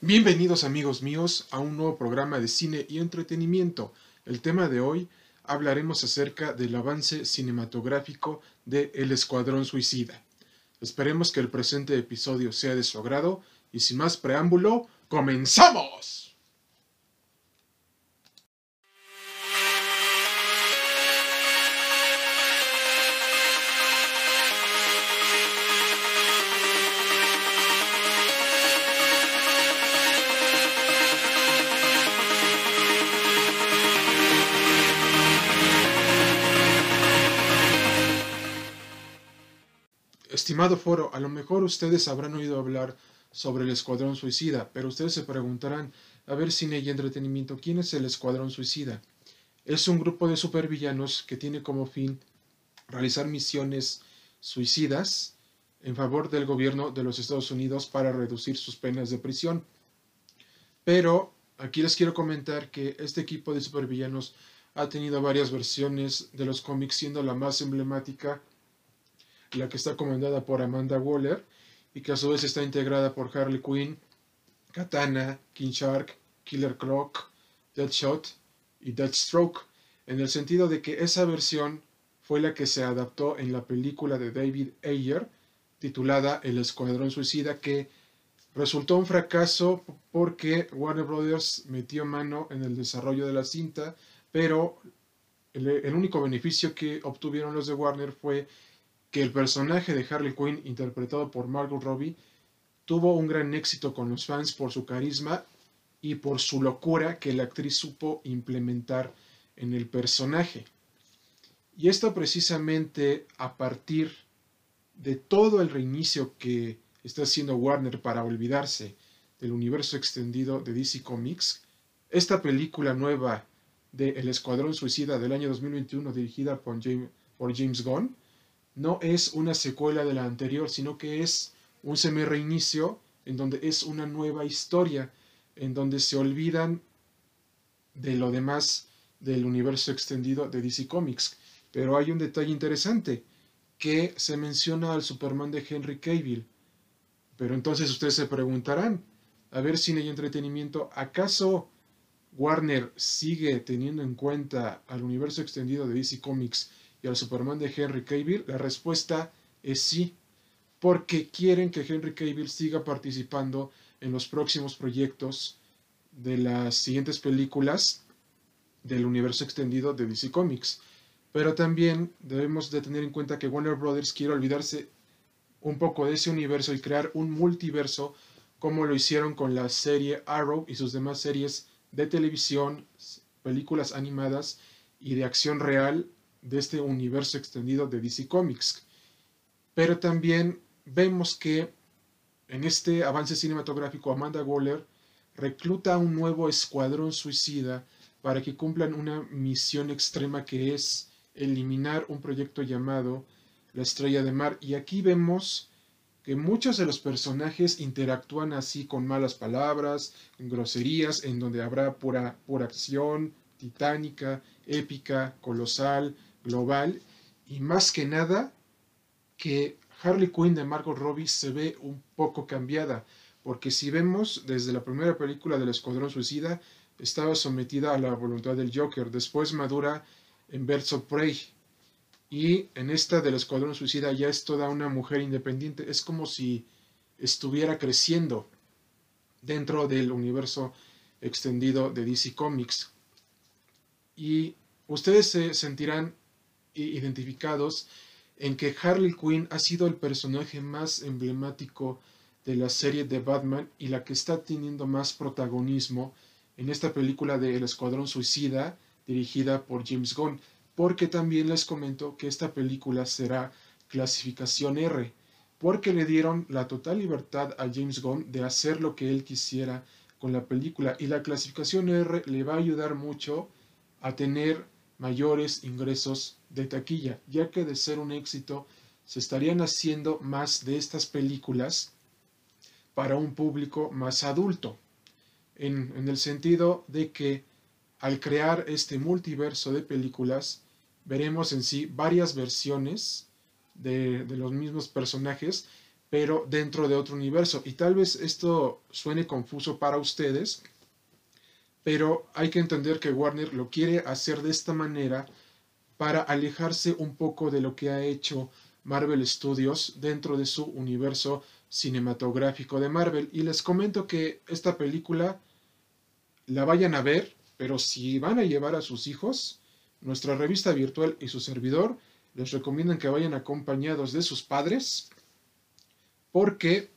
Bienvenidos amigos míos a un nuevo programa de cine y entretenimiento. El tema de hoy hablaremos acerca del avance cinematográfico de El Escuadrón Suicida. Esperemos que el presente episodio sea de su agrado y sin más preámbulo, ¡comenzamos! Estimado foro, a lo mejor ustedes habrán oído hablar sobre el Escuadrón Suicida, pero ustedes se preguntarán, a ver cine y entretenimiento, ¿quién es el Escuadrón Suicida? Es un grupo de supervillanos que tiene como fin realizar misiones suicidas en favor del gobierno de los Estados Unidos para reducir sus penas de prisión. Pero aquí les quiero comentar que este equipo de supervillanos ha tenido varias versiones de los cómics, siendo la más emblemática la que está comandada por Amanda Waller y que a su vez está integrada por Harley Quinn, Katana, King Shark, Killer Croc, Deadshot y Deathstroke, en el sentido de que esa versión fue la que se adaptó en la película de David Ayer titulada El Escuadrón Suicida que resultó un fracaso porque Warner Brothers metió mano en el desarrollo de la cinta, pero el, el único beneficio que obtuvieron los de Warner fue que el personaje de Harley Quinn, interpretado por Margot Robbie, tuvo un gran éxito con los fans por su carisma y por su locura que la actriz supo implementar en el personaje. Y esto precisamente a partir de todo el reinicio que está haciendo Warner para olvidarse del universo extendido de DC Comics, esta película nueva de El Escuadrón Suicida del año 2021 dirigida por James, Gunn, no es una secuela de la anterior, sino que es un semi-reinicio en donde es una nueva historia, en donde se olvidan de lo demás del universo extendido de DC Comics. Pero hay un detalle interesante, que se menciona al Superman de Henry Cavill. Pero entonces ustedes se preguntarán, a ver cine y entretenimiento, ¿acaso Warner sigue teniendo en cuenta al universo extendido de DC Comics y al Superman de Henry Cavill? La respuesta es sí, porque quieren que Henry Cavill siga participando en los próximos proyectos de las siguientes películas del universo extendido de DC Comics. Pero también debemos de tener en cuenta que Warner Brothers quiere olvidarse un poco de ese universo y crear un multiverso como lo hicieron con la serie Arrow y sus demás series de televisión, películas animadas y de acción real de este universo extendido de DC Comics. Pero también vemos que en este avance cinematográfico Amanda Waller recluta un nuevo escuadrón suicida para que cumplan una misión extrema que es eliminar un proyecto llamado La Estrella de Mar. Y aquí vemos que muchos de los personajes interactúan así con malas palabras, groserías, en donde habrá pura, pura acción, titánica, épica, colosal, global y más que nada que Harley Quinn de Margot Robbie se ve un poco cambiada, porque si vemos desde la primera película del Escuadrón Suicida, estaba sometida a la voluntad del Joker, después madura en Birds of Prey, y en esta del Escuadrón Suicida ya es toda una mujer independiente, es como si estuviera creciendo dentro del universo extendido de DC Comics. Y ustedes se sentirán identificados en que Harley Quinn ha sido el personaje más emblemático de la serie de Batman y la que está teniendo más protagonismo en esta película de El Escuadrón Suicida dirigida por James Gunn, porque también les comento que esta película será clasificación R, porque le dieron la total libertad a James Gunn de hacer lo que él quisiera con la película y la clasificación R le va a ayudar mucho a tener mayores ingresos de taquilla, ya que de ser un éxito se estarían haciendo más de estas películas para un público más adulto, en, el sentido de que al crear este multiverso de películas, veremos en sí varias versiones de, de los mismos personajes, pero dentro de otro universo. Y tal vez esto suene confuso para ustedes, pero hay que entender que Warner lo quiere hacer de esta manera para alejarse un poco de lo que ha hecho Marvel Studios dentro de su universo cinematográfico de Marvel. Y les comento que esta película la vayan a ver, pero si van a llevar a sus hijos, nuestra revista virtual y su servidor les recomiendan que vayan acompañados de sus padres porque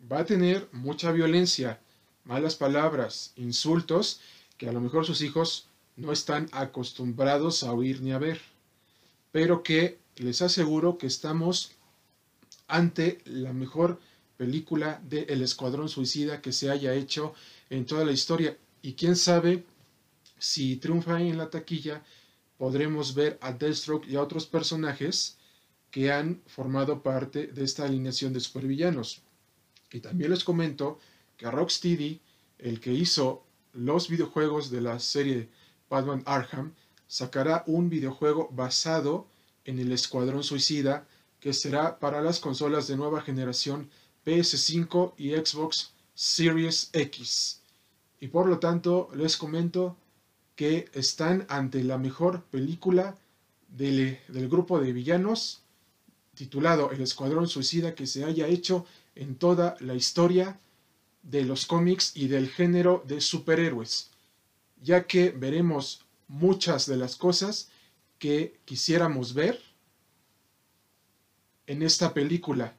va a tener mucha violencia, malas palabras, insultos que a lo mejor sus hijos no están acostumbrados a oír ni a ver, pero que les aseguro que estamos ante la mejor película de El Escuadrón Suicida que se haya hecho en toda la historia. Y quién sabe si triunfa en la taquilla, podremos ver a Deathstroke y a otros personajes que han formado parte de esta alineación de supervillanos. Y también les comento que Rocksteady, el que hizo los videojuegos de la serie Batman Arkham, sacará un videojuego basado en el Escuadrón Suicida que será para las consolas de nueva generación PS5 y Xbox Series X. Y por lo tanto les comento que están ante la mejor película del, del grupo de villanos titulado El Escuadrón Suicida que se haya hecho en toda la historia de los cómics y del género de superhéroes, ya que veremos muchas de las cosas que quisiéramos ver en esta película,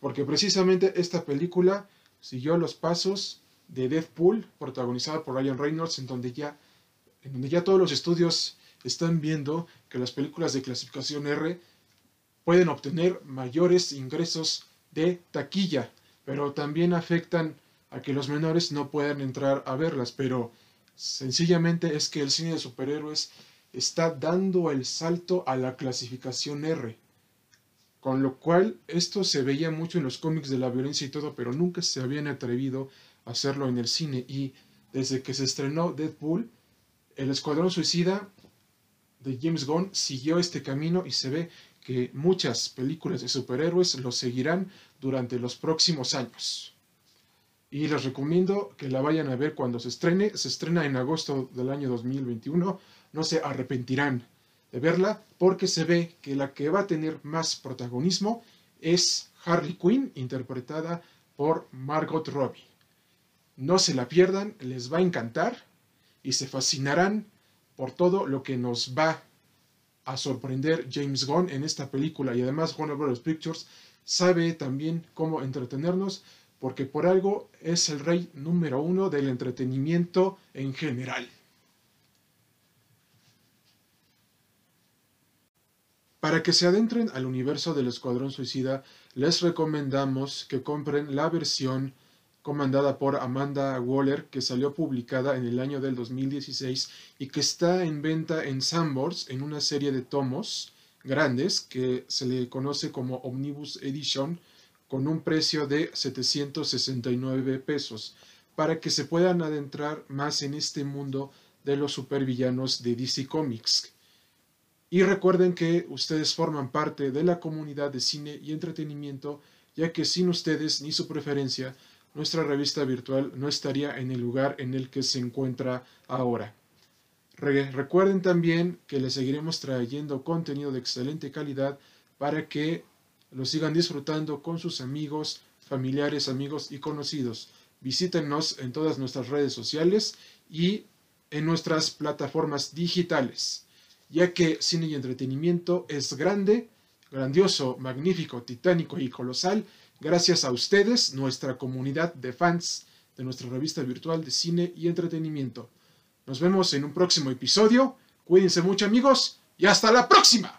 porque precisamente esta película siguió los pasos de Deadpool, protagonizada por Ryan Reynolds, en donde ya, en donde ya todos los estudios están viendo que las películas de clasificación R pueden obtener mayores ingresos de taquilla, pero también afectan a que los menores no puedan entrar a verlas, pero sencillamente es que el cine de superhéroes está dando el salto a la clasificación R, con lo cual esto se veía mucho en los cómics de la violencia y todo, pero nunca se habían atrevido a hacerlo en el cine y desde que se estrenó Deadpool, el Escuadrón Suicida de James Gunn siguió este camino y se ve que muchas películas de superhéroes lo seguirán durante los próximos años. Y les recomiendo que la vayan a ver cuando se estrene. Se estrena en agosto del año 2021. No se arrepentirán de verla porque se ve que la que va a tener más protagonismo es Harley Quinn, interpretada por Margot Robbie. No se la pierdan, les va a encantar y se fascinarán por todo lo que nos va a sorprender James Gunn en esta película y además Warner Bros. Pictures sabe también cómo entretenernos porque por algo es el rey número uno del entretenimiento en general. Para que se adentren al universo del Escuadrón Suicida, les recomendamos que compren la versión comandada por Amanda Waller, que salió publicada en el año del 2016 y que está en venta en Sanborns en una serie de tomos grandes que se le conoce como Omnibus Edition con un precio de 769 pesos para que se puedan adentrar más en este mundo de los supervillanos de DC Comics. Y recuerden que ustedes forman parte de la comunidad de cine y entretenimiento, ya que sin ustedes ni su preferencia nuestra revista virtual no estaría en el lugar en el que se encuentra ahora. recuerden también que les seguiremos trayendo contenido de excelente calidad para que lo sigan disfrutando con sus amigos, familiares, amigos y conocidos. Visítenos en todas nuestras redes sociales y en nuestras plataformas digitales, ya que cine y entretenimiento es grande, grandioso, magnífico, titánico y colosal Gracias a ustedes, nuestra comunidad de fans de nuestra revista virtual de cine y entretenimiento. Nos vemos en un próximo episodio. Cuídense mucho amigos y hasta la próxima.